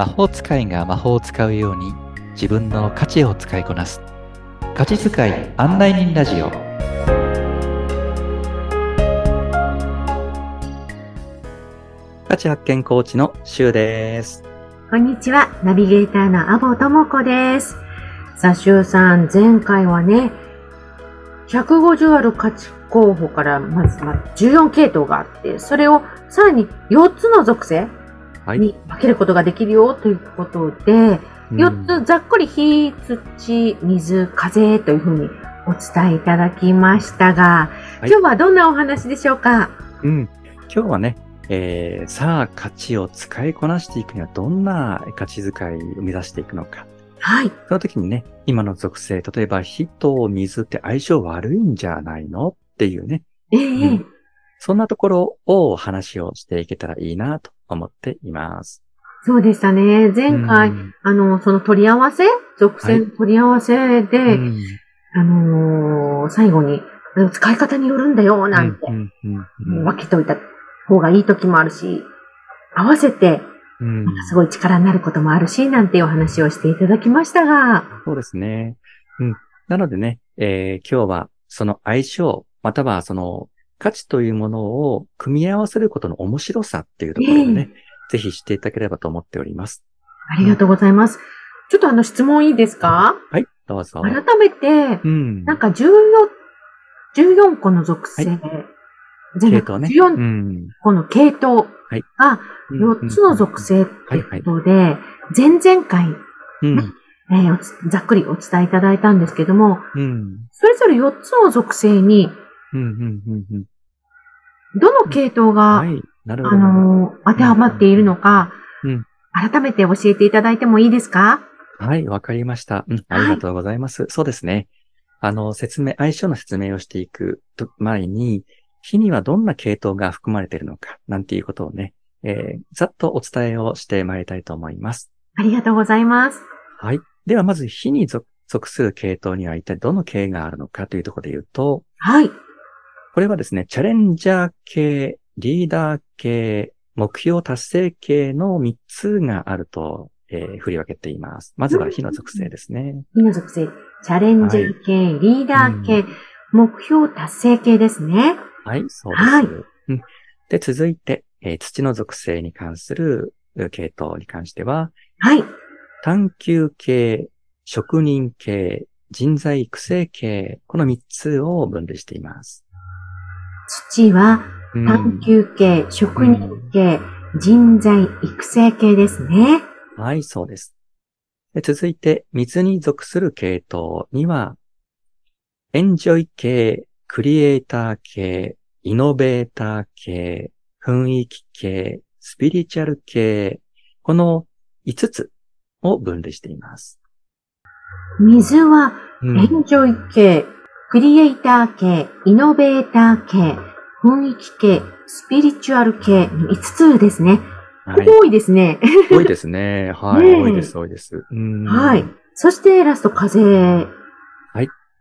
魔法使いが魔法を使うように自分の価値を使いこなす価値使い案内人ラジオ価値発見コーチのシュウですこんにちは。ナビゲーターのアボともこです。さあ、シュウさん、前回はね、150ある価値候補から、まず、まあ、14系統があって、それをさらに4つの属性はいに分けることができるよということで、4つざっくり火、土、水、風というふうにお伝えいただきましたが、はい今日はどんなお話でしょうか？うん。今日はね、えー、さあ価値を使いこなしていくにはどんな価値使いを目指していくのか。はい。その時にね、今の属性、例えば火と水って相性悪いんじゃないのっていうね、ええうんそんなところを話をしていけたらいいなと思っています。そうでしたね。前回、うん。あの、その取り合わせ属性の取り合わせで、うん。あのー最後に、使い方によるんだよ、なんてう、んうんうん分けといた方がいい時もあるし、合わせて、うん。すごい力になることもあるし、なんていうお話をしていただきましたが、そうですね。うん。なのでね、えー今日はその相性、またはその価値というものを組み合わせることの面白さっていうところをね、ぜひ知っていただければと思っております。ありがとうございます。ちょっとあの質問いいですか？はい、どうぞ。改めてう、ん。なんか14、14個の属性、全部系統ね。14ん。個の系統はいが4つの属性ってはいはいことで、前々回、うん。えーざっくりお伝えいただいたんですけども、うん。それぞれ4つの属性に、うん。うん。うん。うん。どの系統が、はい。なるほあど。のー当てはまっているのか、うん改めて教えていただいてもいいですか？はい、わかりました。うん、ありがとうございます。そうですね。あの、説明、相性の説明をしていくと前に、火にはどんな系統が含まれているのか、なんていうことをね、えーざっとお伝えをしてまいりたいと思います。ありがとうございます。はい。では、まず火に属属する系統には一体どの系があるのかというところで言うと、はい。これはですね、チャレンジャー系、リーダー系、目標達成系の3つがあると、えー振り分けています。まずは火の属性ですね。火の属性、チャレンジャー系、リーダー系、目標達成系ですね。はい、そうです。はいうんで、続いて、えー土の属性に関するう系統に関しては、はい。探求系、職人系、人材育成系、この3つを分類しています。土はうん探求系、職人系、人材育成系ですね。はい、そうです。で続いて、水に属する系統には、エンジョイ系、クリエイター系、イノベーター系、雰囲気系、スピリチュアル系、この5つを分類しています。水はうんエンジョイ系、クリエイター系、イノベーター系、雰囲気系、スピリチュアル系の5つですね。はい、多いですね。多いですね。はい、多いです、多いです。うんはい。そしてラスト風。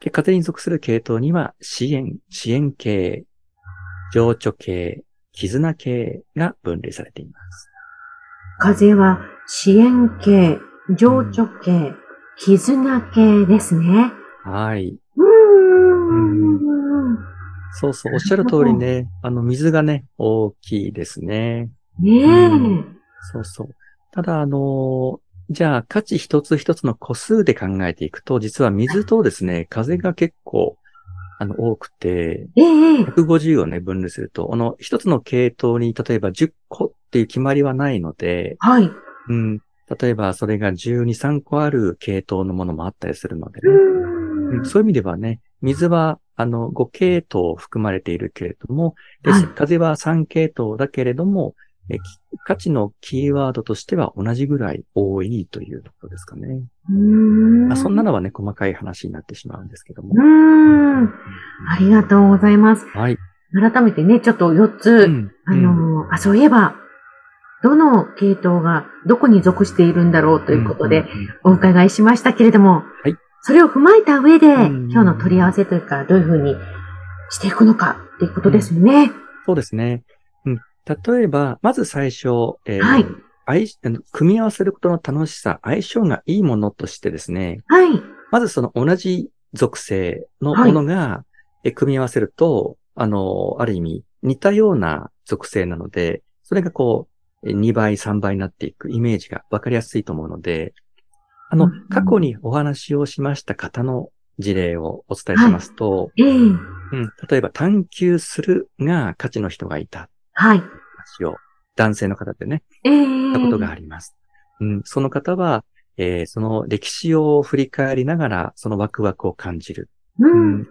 で、風に属する系統には、支援、支援系、情緒系、絆系が分類されています。風は支援系、情緒系、絆系ですね。はい。うーん。そうそう、おっしゃる通りね、あの、水がね、大きいですね。ねえ。うんそうそう。ただ、あのじゃあ、価値一つ一つの個数で考えていくと、実は水とですね、風が結構、あの、多くて、ええ。150をね、分類すると、この一つの系統に、例えば10個っていう決まりはないので、はい。うん、例えばそれが12、3個ある系統のものもあったりするのでうね。ーうんんそういう意味ではね、水は、あの、5系統含まれているけれども、風は3系統だけれども、えき価値のキーワードとしては同じぐらい多いというところですかね。うーんまあ、そんなのはね、細かい話になってしまうんですけどもう。ーん。ありがとうございます。はい。改めてね、ちょっと4つ、うんあのーあ、そういえば、どの系統がどこに属しているんだろうということで、んんんお伺いしましたけれども、はいそれを踏まえた上で、ん今日の取り合わせというか、どういうふうにしていくのかっていうことですよね。そうですね。うん。例えば、まず最初、えーはい相組み合わせることの楽しさ、相性がいいものとしてですね、はい。まずその同じ属性のものが、え組み合わせると、あの、ある意味似たような属性なので、それがこう、え2倍、3倍になっていくイメージがわかりやすいと思うので、あの過去にお話をしました方の事例をお伝えしますと、ええうん、例えば探求するが価値の人がいたはい。話を、男性の方でね、ええったことがあります。うん、その方は、えーその歴史を振り返りながら、そのワクワクを感じる。う。うんん、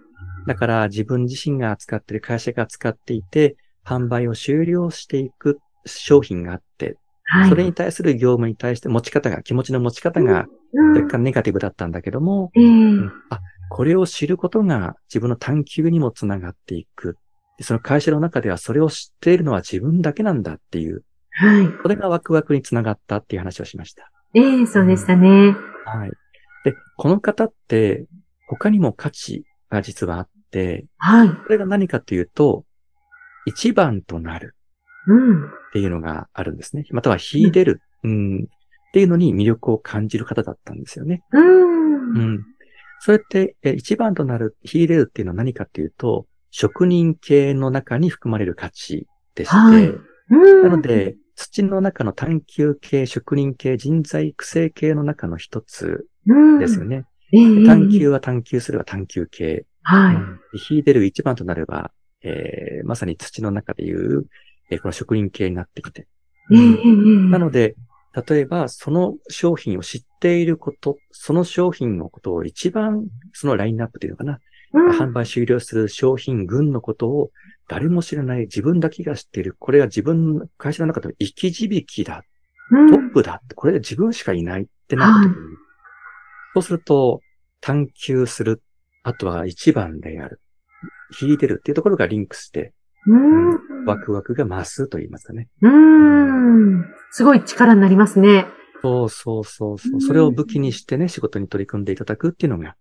だから自分自身が扱っている会社が使っていて、販売を終了していく商品があって、はい。それに対する業務に対して持ち方が、気持ちの持ち方がうん若干ネガティブだったんだけども、ええうんあ、これを知ることが自分の探求にもつながっていく。でその会社の中ではそれを知っているのは自分だけなんだっていう、はい。それがワクワクにつながったっていう話をしました。ええそうでしたね。はい。で、この方って他にも価値が実はあって、はい。これが何かというと、一番となるうん。っていうのがあるんですね。または秀でる、うん、っていうのに魅力を感じる方だったんですよね。うん。うん。それって、え一番となる、秀でるっていうのは何かというと、職人系の中に含まれる価値でして、はいうん。なので、土の中の探求系、職人系、人材育成系の中の一つうん、ですよね。ええ探求は探求するは探求系。はい。うん秀でる一番となれば、えーまさに土の中でいう、えーこの職人系になってきて。ええなので、例えばその商品を知っていること、その商品のことを一番、そのラインナップというのかな、うん販売終了する商品群のことを誰も知らない自分だけが知っている。これは自分の会社の中での生き字引だ。うんトップだって、これで自分しかいないってなった時に、そうすると、探求する、あとは一番である、秀でるっていうところがリンクして、うん。ワクワクが増すと言いますかね。うん。すごい力になりますね。そうそうそうそうう。それを武器にしてね、仕事に取り組んでいただくっていうのが、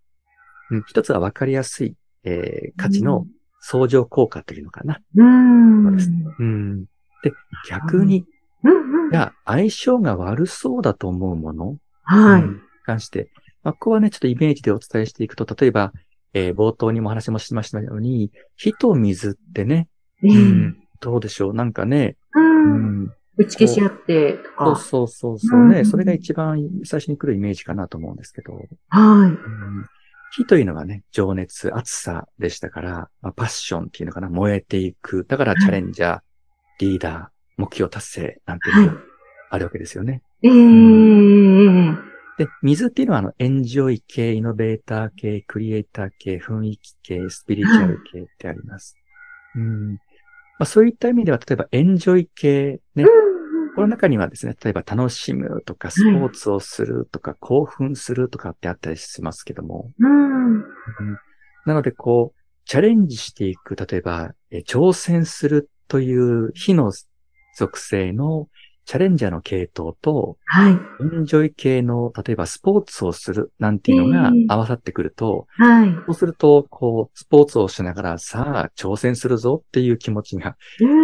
うん、一つは分かりやすい、えー価値の相乗効果というのかな。うん。ですうん。で、逆に、うんうん。じゃあ相性が悪そうだと思うものはい。に関して、まあ、ここはね、ちょっとイメージでお伝えしていくと、例えば、えー冒頭にもお話もしましたように、火と水ってね、ええうん。どうでしょう？なんかね、う。うん。ん、打ち消し合ってとそうか。そうそうそうね、うん。それが一番最初に来るイメージかなと思うんですけど、はうん。火というのがね、情熱、熱さでしたから、まあ、パッションっていうのかな、燃えていく。だからチャレンジャー、リーダー、目標達成なんていうのがあるわけですよね。い。ええで、水っていうのはあの、エンジョイ系、イノベーター系、クリエイター系、雰囲気系、スピリチュアル系ってあります。うん。まあそういった意味では、例えばエンジョイ系ね、この中にはですね、例えば楽しむとか、スポーツをするとか、興奮するとかってあったりしますけども、なので、こう、チャレンジしていく、例えば、え挑戦するという火の属性のチャレンジャーの系統と、はい。エンジョイ系の、例えばスポーツをするなんていうのがええ合わさってくると、はい。そうすると、こう、スポーツをしながら、さあ、挑戦するぞっていう気持ちが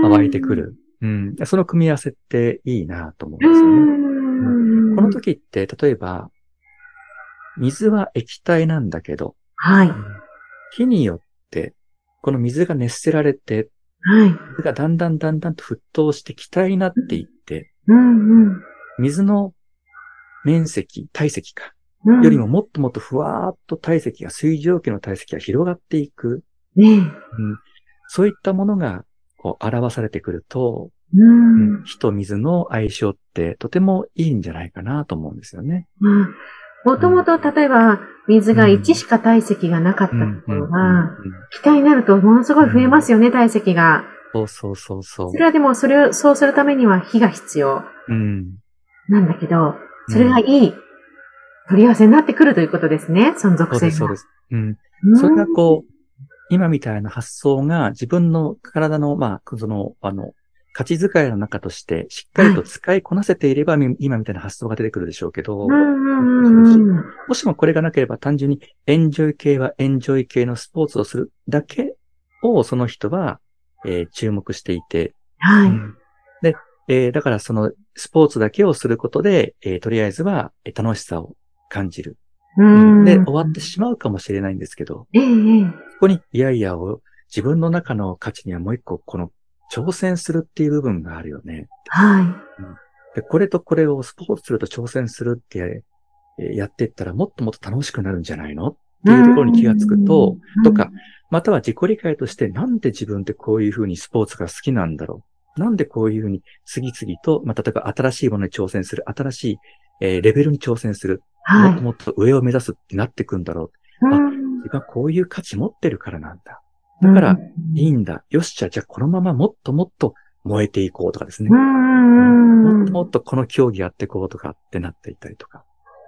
湧いてくる。うん。その組み合わせっていいなと思うんうですよね。ん。この時って、例えば、水は液体なんだけど、はい。火によって、この水が熱せられて、はい。水がだんだんだんだんと沸騰して気体になっていって、うんうん。水の面積、体積か、うんよりももっともっとふわーっと体積が、水蒸気の体積が広がっていく。ねうん、そういったものが、こう、表されてくると、え。うん。火と水の相性ってとてもいいんじゃないかなと思うんですよね。もともと、例えば、水が1しか体積がなかったうんところうんが、気体になるとものすごい増えますよね、体積が。そうそうそうそうそ。れはでも、それを、そうするためには火が必要うん。なんだけど、それがいい取り合わせになってくるということですね、その属性が。そうです、そうです。うん。うんそれがこう、今みたいな発想が自分の体の、まあ、その、あの、価値遣いの中としてしっかりと使いこなせていれば、み今みたいな発想が出てくるでしょうけど。もしもこれがなければ単純にエンジョイ系はエンジョイ系のスポーツをするだけをその人は、えー注目していて、はい。うんで、えーだからそのスポーツだけをすることで、えーとりあえずはえー楽しさを感じる。うん。で、終わってしまうかもしれないんですけど、ええええそこに、いやいやを、自分の中の価値にはもう一個、この、挑戦するっていう部分があるよね。はで、これとこれをスポーツすると挑戦するって、えーやっていったらもっともっと楽しくなるんじゃないの？ってい。いうところに気がつくと、うんとか、、または自己理解としてなんで自分ってこういうふうにスポーツが好きなんだろう。なんでこういうふうに次々と、まあ、例えば新しいものに挑戦する、新しい、えーレベルに挑戦する、はいもっと。もっと上を目指すってなっていくんだろう。うん自分はこういう価値持ってるからなんだ。だから、うんいいんだ。よし、じゃあ、じゃあこのままもっともっと燃えていこうとかですね。うん。もっともっとこの競技やっていこうとかってなっていたりとか。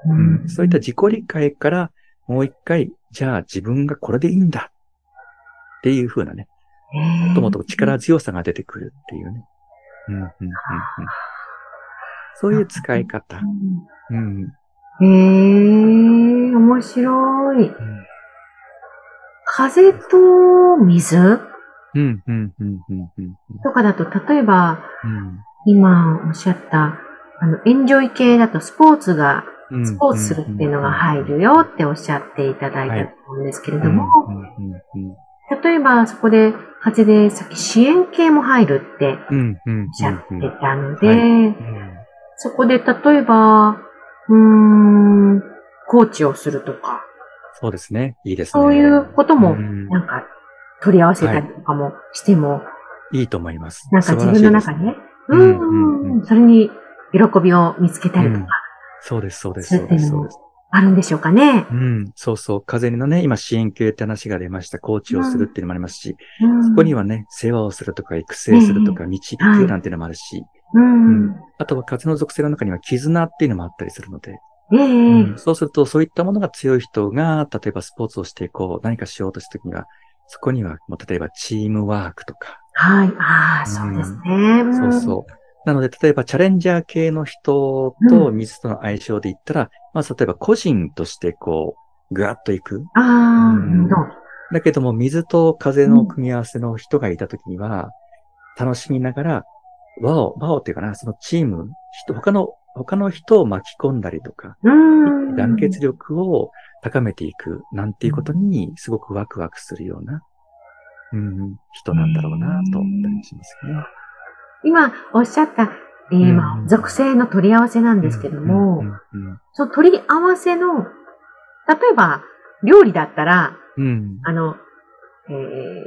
ううんそういった自己理解からもう一回、じゃあ自分がこれでいいんだ。っていう風なね、もっともっと力強さが出てくるっていうね。うんうんうんうん、そういう使い方。うん。へえ、面白い。うん。風と水とかだと、例えば、うん。今おっしゃった、あの、エンジョイ系だとスポーツが、スポーツするっていうのが入るよっておっしゃっていただいたと思うんですけれども、例えばそこで風でさっき支援系も入るっておっしゃってたので、そこで例えば、うーん、コーチをするとか、そうですね。いいですね。そういうこともうんなんか取り合わせたりとかもしても、いいと思います。なんか自分の中にね、うん、それに喜びを見つけたりとか、そうです、そうです、そうです、そうです。あるんでしょうかね。うん、そうそう。風のね、今支援系って話が出ました。コーチをするっていうのもありますし、うんそこにはね、世話をするとか育成するとか導くなんていうのもあるし、うん。あとは風の属性の中には絆っていうのもあったりするので、ええうんそうするとそういったものが強い人が、例えばスポーツをしてこう何かしようとしたときには、そこにはもう例えばチームワークとか、はい。ああ、そうですね。そうそう。なので、例えばチャレンジャー系の人と水との相性で言ったら、まず例えば個人としてこう、ぐわっといく。ああ、うん。だけども、水と風の組み合わせの人がいたときには、楽しみながら、輪を、輪をっていうかな、そのチーム、人他の、他の人を巻き込んだりとか、うん。団結力を高めていくなんていうことにすごくワクワクするような、うん、人なんだろうなと思ったりしますね。今おっしゃった、えーまあうん。属性の取り合わせなんですけども、その取り合わせの、例えば、料理だったら、うん。あの、え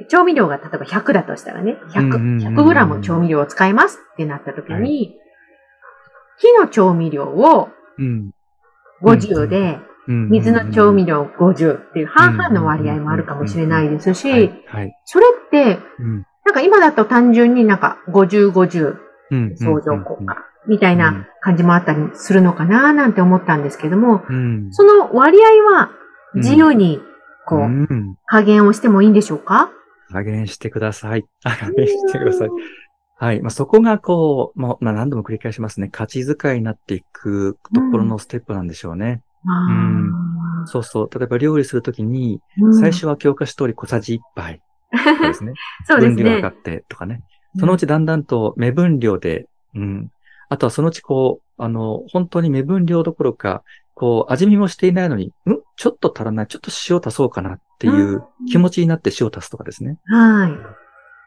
ー調味料が例えば100だとしたらね、うんうんうん100、100グラム調味料を使いますってなった時はに、火の調味料をうん。50で、うん。水の調味料50っていう半々の割合もあるかもしれないですはい。し、はい。それって、うんなんか今だと単純になんか50、50うん相乗効果みたいな感じもあったりするのかななんて思ったんですけども、うん。その割合は自由にこうう、ん。加減をしてもいいんでしょうか？加減してください。あ 加減してください。はい。まあ、そこがこう、まあ、まあ、何度も繰り返しますね。価値遣いになっていくところのステップなんでしょうね。あそうそう。例えば料理するときに、ーうん最初は教科書通り小さじ1杯。そうですね。そうですね分量を測。ってとかね。そのうちだんだんと目分量で、うん。あとはそのうちこう、あの、本当に目分量どころか、こう、味見もしていないのに、ん？ちょっと足らない、ちょっと塩足そうかなっていう気持ちになって塩足すとかですね。はい。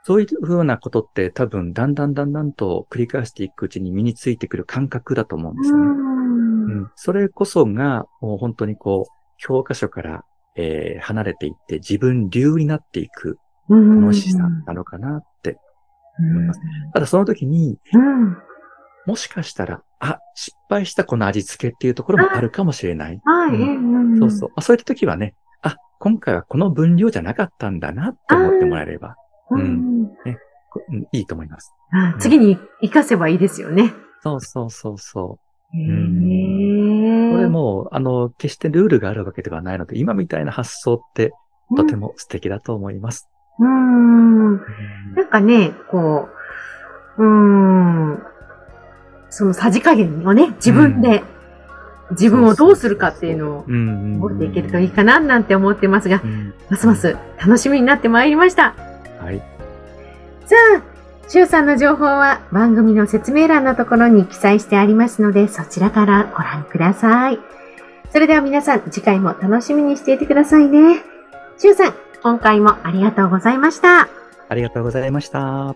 そういうふうなことって多分、だんだんだんだんと繰り返していくうちに身についてくる感覚だと思うんですよね。うんうん。それこそが、もう本当にこう、教科書から、えー離れていって自分流になっていく楽しさなのかなって思います。ただその時に、うん。もしかしたら、あ、失敗したこの味付けっていうところもあるかもしれない。はい。うんそうそう。まあ、そういった時はね、あ、今回はこの分量じゃなかったんだなって思ってもらえれば、ううんん。こうんいいと思います。あ次に活かせばいいですよね。そうそうそうそう。へんーこれも、あの、決してルールがあるわけではないので、今みたいな発想ってとても素敵だと思います。うーん。なんかね、こう、うーん。そのさじ加減をね、自分で、自分をどうするかっていうのを持っていけるといいかななんて思ってますが、ますます楽しみになってまいりました。はい。さあ、しゅうさんの情報は番組の説明欄のところに記載してありますので、そちらからご覧ください。それでは皆さん、次回も楽しみにしていてくださいね。しゅうさん、今回もありがとうございました。ありがとうございました。